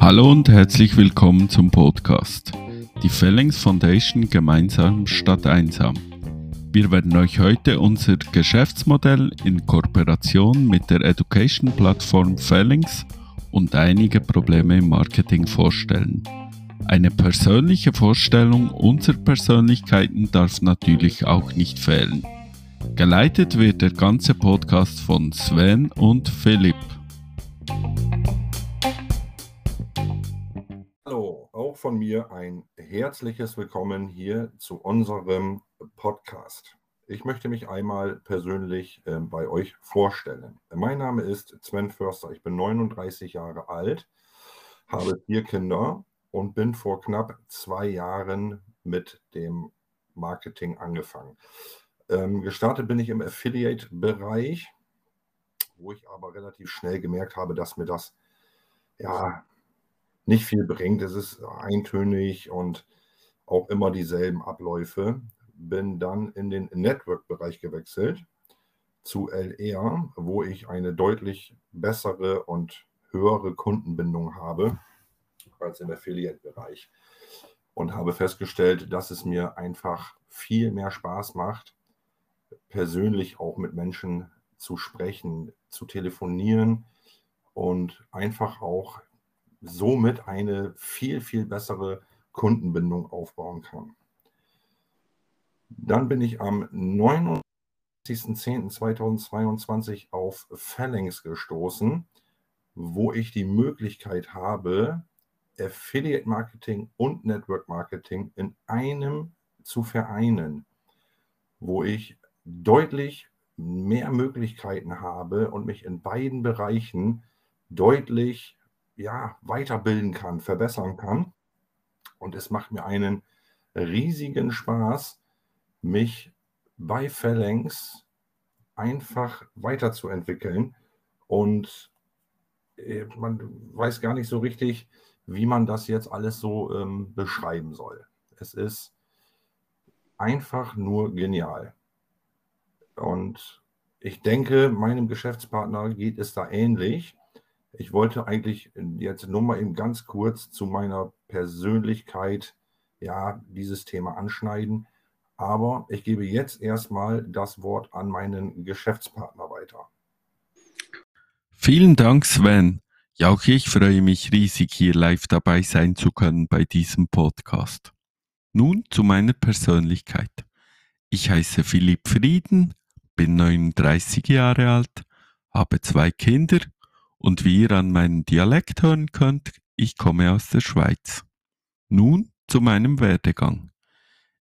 Hallo und herzlich willkommen zum Podcast. Die Fellings Foundation gemeinsam statt einsam. Wir werden euch heute unser Geschäftsmodell in Kooperation mit der Education-Plattform Fellings und einige Probleme im Marketing vorstellen. Eine persönliche Vorstellung unserer Persönlichkeiten darf natürlich auch nicht fehlen. Geleitet wird der ganze Podcast von Sven und Philipp. von mir ein herzliches Willkommen hier zu unserem Podcast. Ich möchte mich einmal persönlich äh, bei euch vorstellen. Mein Name ist Sven Förster. Ich bin 39 Jahre alt, habe vier Kinder und bin vor knapp zwei Jahren mit dem Marketing angefangen. Ähm, gestartet bin ich im Affiliate-Bereich, wo ich aber relativ schnell gemerkt habe, dass mir das ja nicht viel bringt. Es ist eintönig und auch immer dieselben Abläufe. Bin dann in den Network-Bereich gewechselt zu LR, wo ich eine deutlich bessere und höhere Kundenbindung habe als im Affiliate-Bereich. Und habe festgestellt, dass es mir einfach viel mehr Spaß macht, persönlich auch mit Menschen zu sprechen, zu telefonieren und einfach auch somit eine viel, viel bessere Kundenbindung aufbauen kann. Dann bin ich am 29.10.2022 auf Phalanx gestoßen, wo ich die Möglichkeit habe, Affiliate Marketing und Network Marketing in einem zu vereinen, wo ich deutlich mehr Möglichkeiten habe und mich in beiden Bereichen deutlich ja, weiterbilden kann, verbessern kann. Und es macht mir einen riesigen Spaß, mich bei Phalanx einfach weiterzuentwickeln. Und äh, man weiß gar nicht so richtig, wie man das jetzt alles so ähm, beschreiben soll. Es ist einfach nur genial. Und ich denke, meinem Geschäftspartner geht es da ähnlich. Ich wollte eigentlich jetzt nur mal eben ganz kurz zu meiner Persönlichkeit ja dieses Thema anschneiden. Aber ich gebe jetzt erstmal das Wort an meinen Geschäftspartner weiter. Vielen Dank, Sven. Ja, auch ich freue mich riesig, hier live dabei sein zu können bei diesem Podcast. Nun zu meiner Persönlichkeit. Ich heiße Philipp Frieden, bin 39 Jahre alt, habe zwei Kinder und wie ihr an meinem Dialekt hören könnt, ich komme aus der Schweiz. Nun zu meinem Werdegang.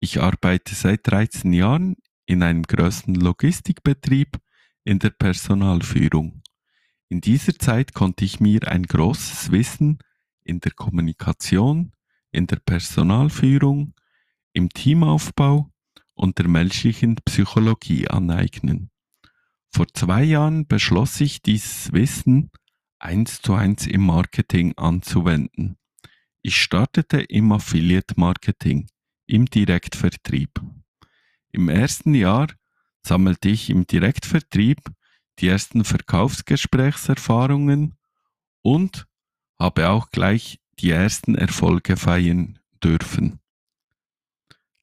Ich arbeite seit 13 Jahren in einem größten Logistikbetrieb in der Personalführung. In dieser Zeit konnte ich mir ein großes Wissen in der Kommunikation, in der Personalführung, im Teamaufbau und der menschlichen Psychologie aneignen. Vor zwei Jahren beschloss ich dieses Wissen eins zu eins im Marketing anzuwenden. Ich startete im Affiliate Marketing, im Direktvertrieb. Im ersten Jahr sammelte ich im Direktvertrieb die ersten Verkaufsgesprächserfahrungen und habe auch gleich die ersten Erfolge feiern dürfen.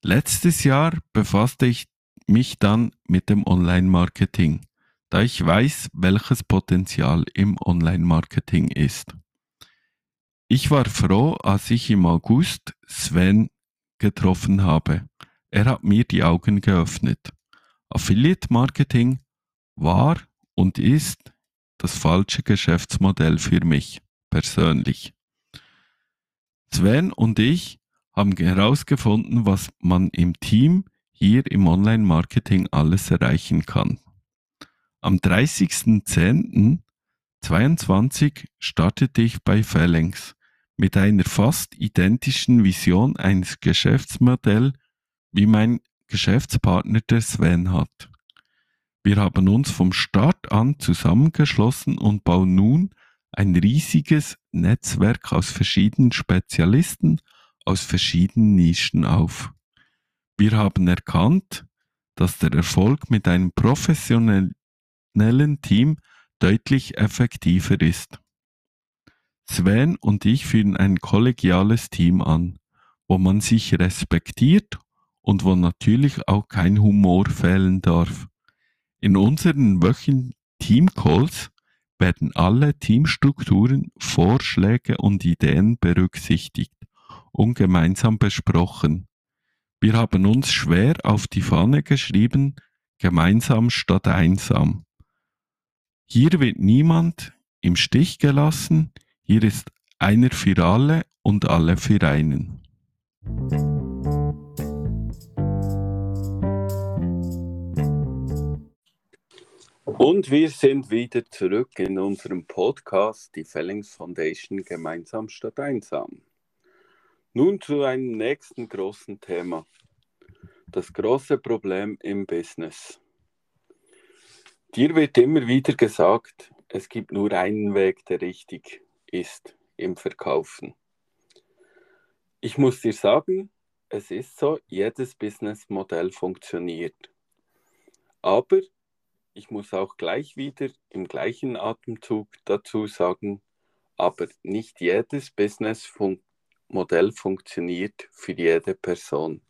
Letztes Jahr befasste ich mich dann mit dem Online-Marketing da ich weiß, welches Potenzial im Online-Marketing ist. Ich war froh, als ich im August Sven getroffen habe. Er hat mir die Augen geöffnet. Affiliate Marketing war und ist das falsche Geschäftsmodell für mich persönlich. Sven und ich haben herausgefunden, was man im Team hier im Online-Marketing alles erreichen kann. Am 30.10.22 startete ich bei Phalanx mit einer fast identischen Vision eines Geschäftsmodells, wie mein Geschäftspartner der Sven hat. Wir haben uns vom Start an zusammengeschlossen und bauen nun ein riesiges Netzwerk aus verschiedenen Spezialisten aus verschiedenen Nischen auf. Wir haben erkannt, dass der Erfolg mit einem professionellen Team deutlich effektiver ist. Sven und ich führen ein kollegiales Team an, wo man sich respektiert und wo natürlich auch kein Humor fehlen darf. In unseren wöchentlichen Teamcalls werden alle Teamstrukturen, Vorschläge und Ideen berücksichtigt und gemeinsam besprochen. Wir haben uns schwer auf die Fahne geschrieben, gemeinsam statt einsam. Hier wird niemand im Stich gelassen, hier ist einer für alle und alle für einen. Und wir sind wieder zurück in unserem Podcast, die Fellings Foundation gemeinsam statt einsam. Nun zu einem nächsten großen Thema. Das große Problem im Business. Dir wird immer wieder gesagt, es gibt nur einen Weg, der richtig ist im Verkaufen. Ich muss dir sagen, es ist so, jedes Businessmodell funktioniert. Aber ich muss auch gleich wieder im gleichen Atemzug dazu sagen, aber nicht jedes Businessmodell funktioniert für jede Person.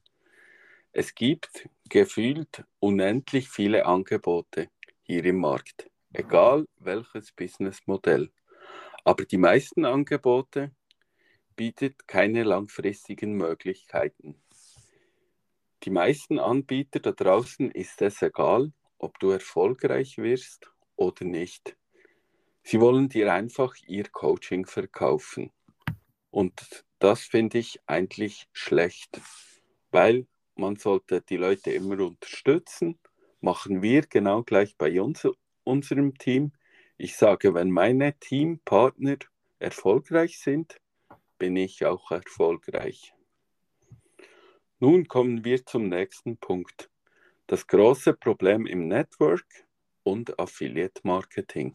Es gibt gefühlt unendlich viele Angebote hier im Markt, egal welches Businessmodell. Aber die meisten Angebote bieten keine langfristigen Möglichkeiten. Die meisten Anbieter da draußen ist es egal, ob du erfolgreich wirst oder nicht. Sie wollen dir einfach ihr Coaching verkaufen. Und das finde ich eigentlich schlecht, weil man sollte die Leute immer unterstützen machen wir genau gleich bei uns, unserem Team. Ich sage, wenn meine Teampartner erfolgreich sind, bin ich auch erfolgreich. Nun kommen wir zum nächsten Punkt. Das große Problem im Network und Affiliate Marketing.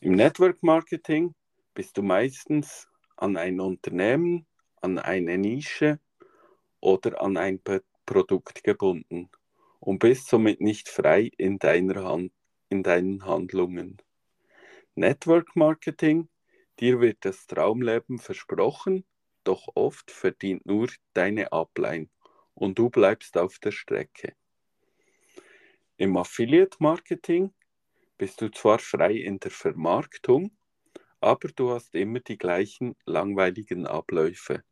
Im Network Marketing bist du meistens an ein Unternehmen, an eine Nische oder an ein Produkt gebunden und bist somit nicht frei in, deiner Hand, in deinen Handlungen. Network Marketing, dir wird das Traumleben versprochen, doch oft verdient nur deine Upline und du bleibst auf der Strecke. Im Affiliate Marketing bist du zwar frei in der Vermarktung, aber du hast immer die gleichen langweiligen Abläufe.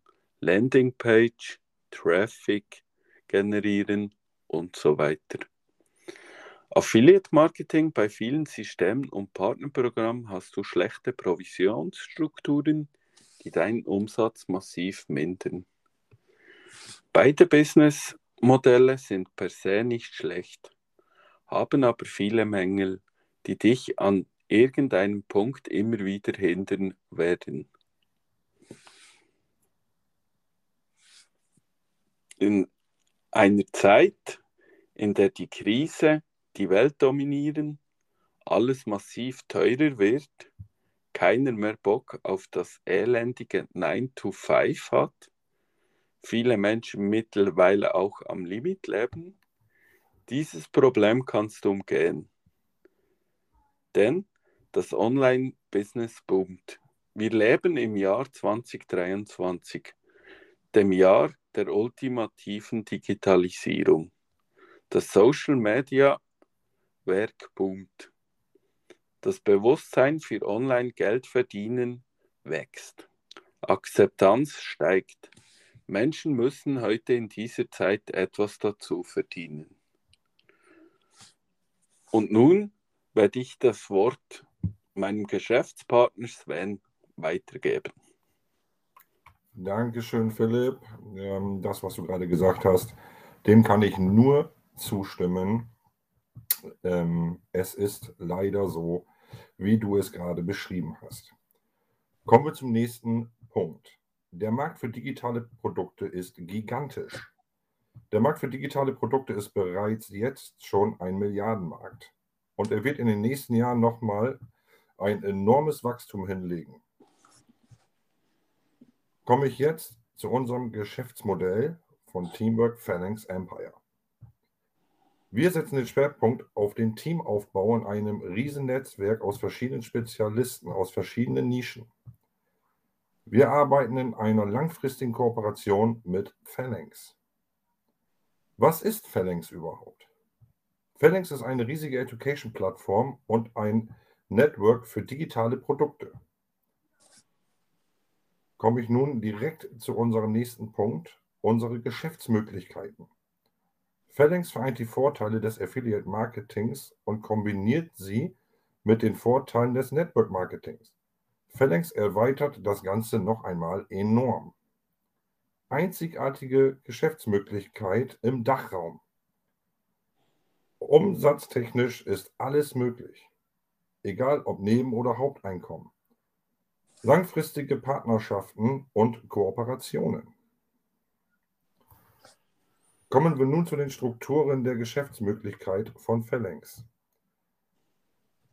Landingpage, Traffic generieren, und so weiter. Affiliate Marketing bei vielen Systemen und Partnerprogrammen hast du schlechte Provisionsstrukturen, die deinen Umsatz massiv mindern. Beide Businessmodelle sind per se nicht schlecht, haben aber viele Mängel, die dich an irgendeinem Punkt immer wieder hindern werden. In einer Zeit, in der die Krise die Welt dominieren, alles massiv teurer wird, keiner mehr Bock auf das elendige 9 to 5 hat, viele Menschen mittlerweile auch am Limit leben, dieses Problem kannst du umgehen. Denn das Online-Business boomt. Wir leben im Jahr 2023, dem Jahr der ultimativen Digitalisierung. Das Social Media Werk boomt. Das Bewusstsein für Online-Geld verdienen wächst. Akzeptanz steigt. Menschen müssen heute in dieser Zeit etwas dazu verdienen. Und nun werde ich das Wort meinem Geschäftspartner Sven weitergeben. Dankeschön, Philipp. Ähm, das, was du gerade gesagt hast, dem kann ich nur zustimmen. Ähm, es ist leider so, wie du es gerade beschrieben hast. Kommen wir zum nächsten Punkt. Der Markt für digitale Produkte ist gigantisch. Der Markt für digitale Produkte ist bereits jetzt schon ein Milliardenmarkt. Und er wird in den nächsten Jahren nochmal ein enormes Wachstum hinlegen komme ich jetzt zu unserem Geschäftsmodell von Teamwork Phalanx Empire. Wir setzen den Schwerpunkt auf den Teamaufbau in einem Riesennetzwerk aus verschiedenen Spezialisten, aus verschiedenen Nischen. Wir arbeiten in einer langfristigen Kooperation mit Phalanx. Was ist Phalanx überhaupt? Phalanx ist eine riesige Education-Plattform und ein Network für digitale Produkte. Komme ich nun direkt zu unserem nächsten Punkt, unsere Geschäftsmöglichkeiten. Phalanx vereint die Vorteile des Affiliate Marketings und kombiniert sie mit den Vorteilen des Network Marketings. Phalanx erweitert das Ganze noch einmal enorm. Einzigartige Geschäftsmöglichkeit im Dachraum. Umsatztechnisch ist alles möglich, egal ob Neben- oder Haupteinkommen. Langfristige Partnerschaften und Kooperationen. Kommen wir nun zu den Strukturen der Geschäftsmöglichkeit von Phalanx.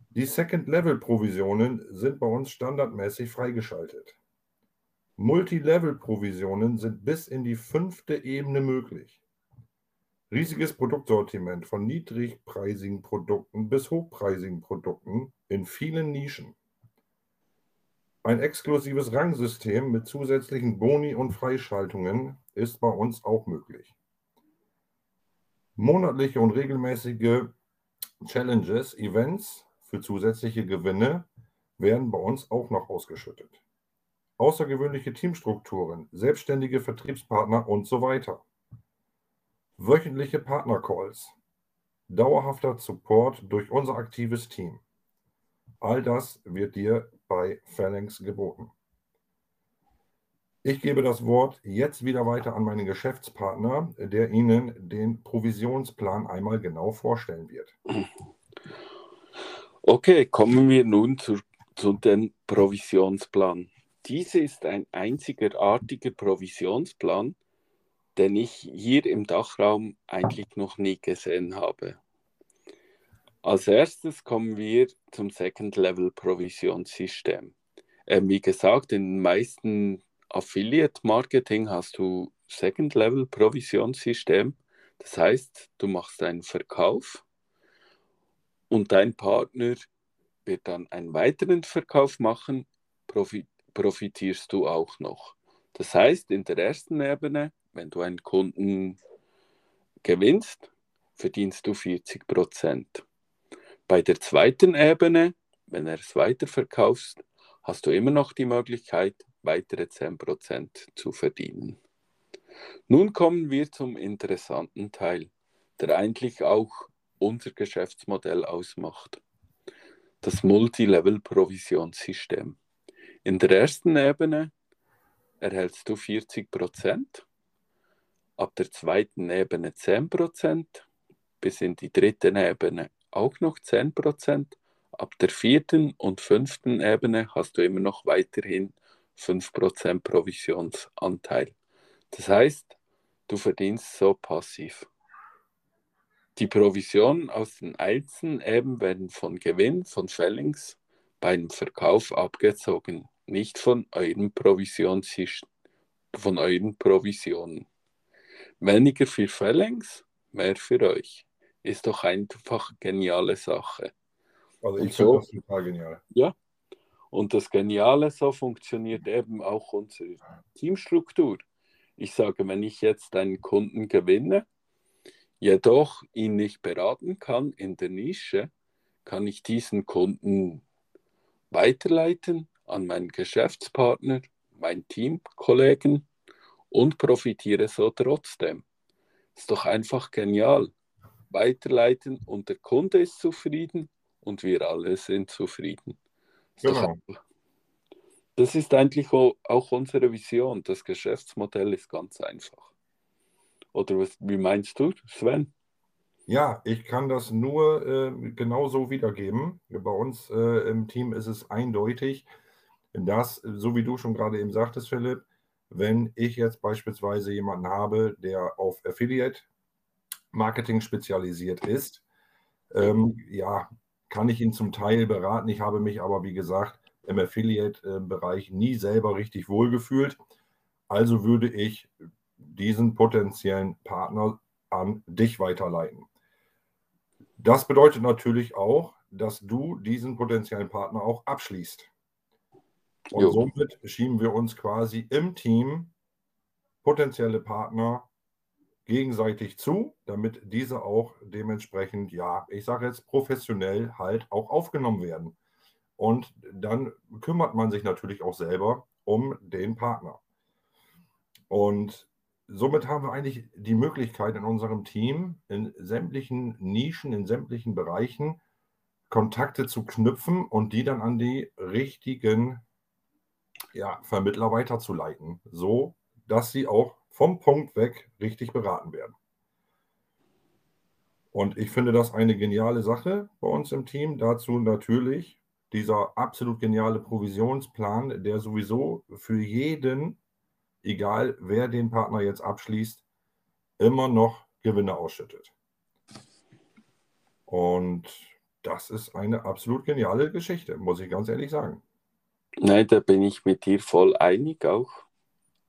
Die Second-Level-Provisionen sind bei uns standardmäßig freigeschaltet. Multi-Level-Provisionen sind bis in die fünfte Ebene möglich. Riesiges Produktsortiment von niedrigpreisigen Produkten bis hochpreisigen Produkten in vielen Nischen. Ein exklusives Rangsystem mit zusätzlichen Boni und Freischaltungen ist bei uns auch möglich. Monatliche und regelmäßige Challenges, Events für zusätzliche Gewinne werden bei uns auch noch ausgeschüttet. Außergewöhnliche Teamstrukturen, selbstständige Vertriebspartner und so weiter. Wöchentliche Partnercalls, dauerhafter Support durch unser aktives Team. All das wird dir bei Phalanx geboten. Ich gebe das Wort jetzt wieder weiter an meinen Geschäftspartner, der Ihnen den Provisionsplan einmal genau vorstellen wird. Okay, kommen wir nun zu, zu dem Provisionsplan. Diese ist ein einzigartiger Provisionsplan, den ich hier im Dachraum eigentlich noch nie gesehen habe. Als erstes kommen wir zum Second-Level-Provisionssystem. Ähm, wie gesagt, in den meisten Affiliate-Marketing hast du Second-Level-Provisionssystem. Das heißt, du machst einen Verkauf und dein Partner wird dann einen weiteren Verkauf machen, profitierst du auch noch. Das heißt, in der ersten Ebene, wenn du einen Kunden gewinnst, verdienst du 40 Prozent. Bei der zweiten Ebene, wenn er es weiterverkaufst, hast du immer noch die Möglichkeit, weitere 10% zu verdienen. Nun kommen wir zum interessanten Teil, der eigentlich auch unser Geschäftsmodell ausmacht. Das Multilevel-Provisionssystem. In der ersten Ebene erhältst du 40%, ab der zweiten Ebene 10%, bis in die dritte Ebene auch noch 10%, ab der vierten und fünften Ebene hast du immer noch weiterhin 5% Provisionsanteil. Das heißt, du verdienst so passiv. Die Provisionen aus den einzelnen eben werden von Gewinn von Fellings beim Verkauf abgezogen, nicht von euren Provisions von euren Provisionen. Weniger für Fellings, mehr für euch. Ist doch einfach eine geniale Sache. Also ich finde so, das total genial. Ja. Und das Geniale, so funktioniert eben auch unsere Teamstruktur. Ich sage, wenn ich jetzt einen Kunden gewinne, jedoch ihn nicht beraten kann in der Nische, kann ich diesen Kunden weiterleiten an meinen Geschäftspartner, meinen Teamkollegen und profitiere so trotzdem. Ist doch einfach genial. Weiterleiten und der Kunde ist zufrieden und wir alle sind zufrieden. Ist genau. das ist eigentlich auch unsere Vision. Das Geschäftsmodell ist ganz einfach. Oder was, wie meinst du, Sven? Ja, ich kann das nur äh, genauso wiedergeben. Bei uns äh, im Team ist es eindeutig, dass, so wie du schon gerade eben sagtest, Philipp, wenn ich jetzt beispielsweise jemanden habe, der auf Affiliate Marketing spezialisiert ist, ähm, ja, kann ich ihn zum Teil beraten. Ich habe mich aber, wie gesagt, im Affiliate-Bereich nie selber richtig wohlgefühlt. Also würde ich diesen potenziellen Partner an dich weiterleiten. Das bedeutet natürlich auch, dass du diesen potenziellen Partner auch abschließt. Und jo. somit schieben wir uns quasi im Team potenzielle Partner gegenseitig zu, damit diese auch dementsprechend, ja, ich sage jetzt professionell halt auch aufgenommen werden. Und dann kümmert man sich natürlich auch selber um den Partner. Und somit haben wir eigentlich die Möglichkeit in unserem Team in sämtlichen Nischen, in sämtlichen Bereichen Kontakte zu knüpfen und die dann an die richtigen ja, Vermittler weiterzuleiten, so dass sie auch vom Punkt weg richtig beraten werden. Und ich finde das eine geniale Sache bei uns im Team. Dazu natürlich dieser absolut geniale Provisionsplan, der sowieso für jeden, egal wer den Partner jetzt abschließt, immer noch Gewinne ausschüttet. Und das ist eine absolut geniale Geschichte, muss ich ganz ehrlich sagen. Nein, da bin ich mit dir voll einig auch.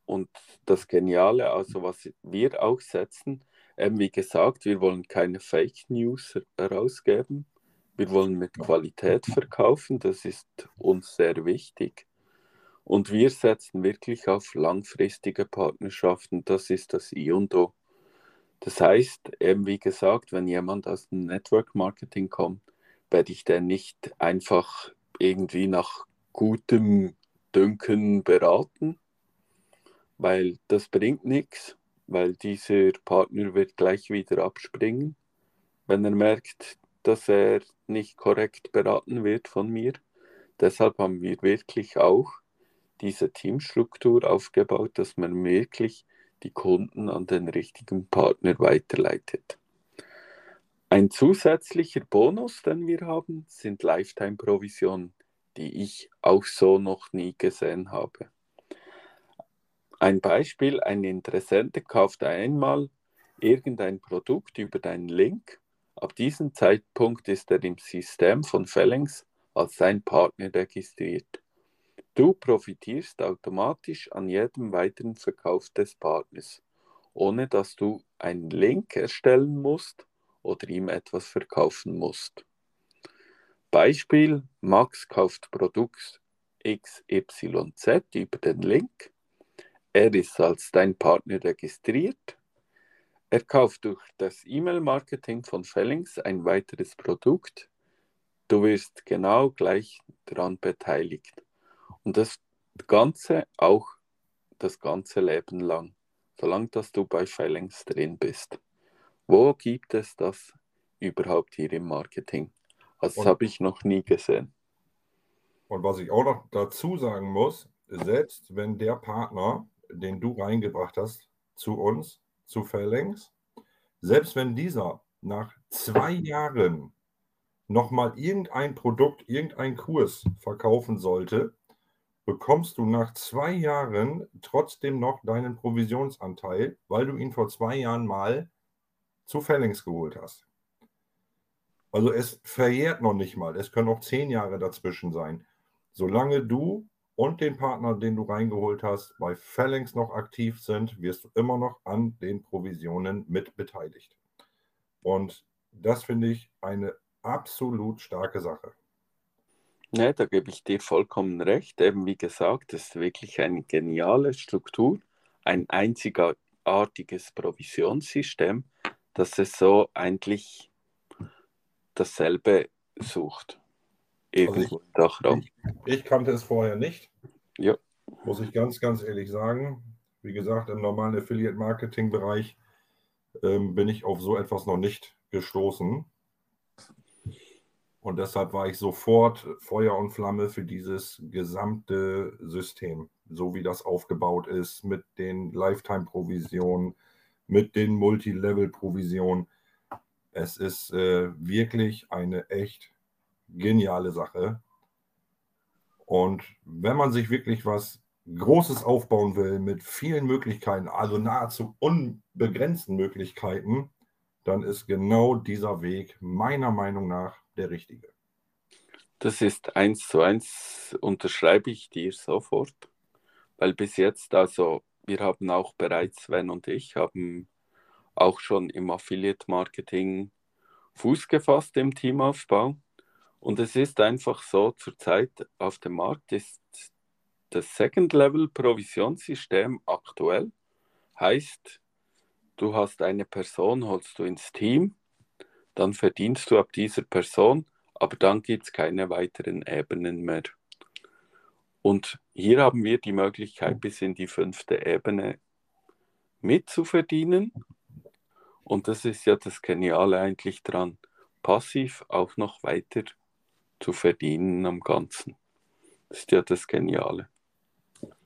Und das Geniale, also was wir auch setzen, ähm, wie gesagt, wir wollen keine Fake News herausgeben. Wir wollen mit Qualität verkaufen, das ist uns sehr wichtig. Und wir setzen wirklich auf langfristige Partnerschaften, das ist das I und O. Das heißt, eben wie gesagt, wenn jemand aus dem Network Marketing kommt, werde ich den nicht einfach irgendwie nach gutem Dünken beraten, weil das bringt nichts, weil dieser Partner wird gleich wieder abspringen, wenn er merkt, dass er nicht korrekt beraten wird von mir. Deshalb haben wir wirklich auch diese Teamstruktur aufgebaut, dass man wirklich die Kunden an den richtigen Partner weiterleitet. Ein zusätzlicher Bonus, den wir haben, sind Lifetime-Provisionen, die ich auch so noch nie gesehen habe. Ein Beispiel, ein Interessent kauft einmal irgendein Produkt über deinen Link. Ab diesem Zeitpunkt ist er im System von Phalanx als sein Partner registriert. Du profitierst automatisch an jedem weiteren Verkauf des Partners, ohne dass du einen Link erstellen musst oder ihm etwas verkaufen musst. Beispiel, Max kauft Produkt XYZ über den Link. Er ist als dein Partner registriert. Er kauft durch das E-Mail-Marketing von Fellings ein weiteres Produkt. Du wirst genau gleich daran beteiligt. Und das Ganze auch das ganze Leben lang, solange dass du bei Fellings drin bist. Wo gibt es das überhaupt hier im Marketing? Das habe ich noch nie gesehen. Und was ich auch noch dazu sagen muss, selbst wenn der Partner, den du reingebracht hast, zu uns, zu Phalanx, selbst wenn dieser nach zwei Jahren nochmal irgendein Produkt, irgendein Kurs verkaufen sollte, bekommst du nach zwei Jahren trotzdem noch deinen Provisionsanteil, weil du ihn vor zwei Jahren mal zu Phalanx geholt hast. Also es verjährt noch nicht mal. Es können auch zehn Jahre dazwischen sein. Solange du und den Partner, den du reingeholt hast, bei Phalanx noch aktiv sind, wirst du immer noch an den Provisionen mit beteiligt. Und das finde ich eine absolut starke Sache. Ne, da gebe ich dir vollkommen recht. Eben wie gesagt, das ist wirklich eine geniale Struktur, ein einzigartiges Provisionssystem, dass es so eigentlich dasselbe sucht. Irgendwo also ich. Ich, ich, kannte es vorher nicht. Ja. Muss ich ganz, ganz ehrlich sagen. Wie gesagt, im normalen Affiliate-Marketing-Bereich ähm, bin ich auf so etwas noch nicht gestoßen. Und deshalb war ich sofort Feuer und Flamme für dieses gesamte System, so wie das aufgebaut ist, mit den Lifetime-Provisionen, mit den Multilevel-Provisionen. Es ist äh, wirklich eine echt geniale Sache. Und wenn man sich wirklich was Großes aufbauen will mit vielen Möglichkeiten, also nahezu unbegrenzten Möglichkeiten, dann ist genau dieser Weg meiner Meinung nach der richtige. Das ist eins zu eins, unterschreibe ich dir sofort, weil bis jetzt, also wir haben auch bereits, Sven und ich, haben auch schon im Affiliate-Marketing Fuß gefasst im Teamaufbau. Und es ist einfach so, zurzeit auf dem Markt ist das Second-Level-Provisionssystem aktuell. Heißt, du hast eine Person, holst du ins Team, dann verdienst du ab dieser Person, aber dann gibt es keine weiteren Ebenen mehr. Und hier haben wir die Möglichkeit, bis in die fünfte Ebene mitzuverdienen. Und das ist ja das Geniale eigentlich dran, passiv auch noch weiter zu verdienen am Ganzen. Das ist ja das Geniale.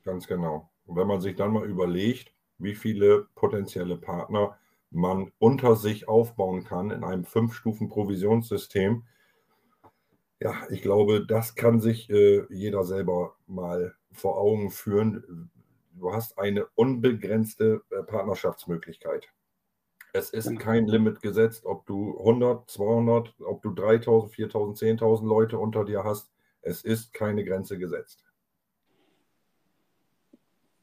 Ganz genau. Und wenn man sich dann mal überlegt, wie viele potenzielle Partner man unter sich aufbauen kann in einem Fünf-Stufen-Provisionssystem, ja, ich glaube, das kann sich äh, jeder selber mal vor Augen führen. Du hast eine unbegrenzte äh, Partnerschaftsmöglichkeit. Es ist kein Limit gesetzt, ob du 100, 200, ob du 3000, 4000, 10.000 Leute unter dir hast. Es ist keine Grenze gesetzt.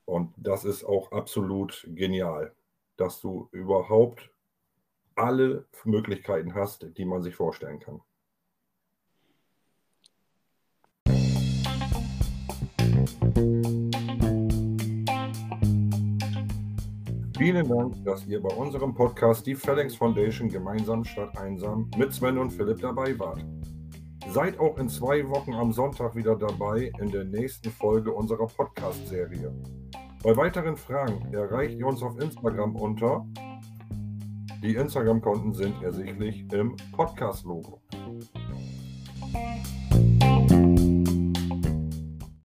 Und das ist auch absolut genial, dass du überhaupt alle Möglichkeiten hast, die man sich vorstellen kann. Vielen Dank, dass ihr bei unserem Podcast Die Phalanx Foundation gemeinsam statt einsam mit Sven und Philipp dabei wart. Seid auch in zwei Wochen am Sonntag wieder dabei in der nächsten Folge unserer Podcast-Serie. Bei weiteren Fragen erreicht ihr uns auf Instagram unter. Die Instagram-Konten sind ersichtlich im Podcast-Logo.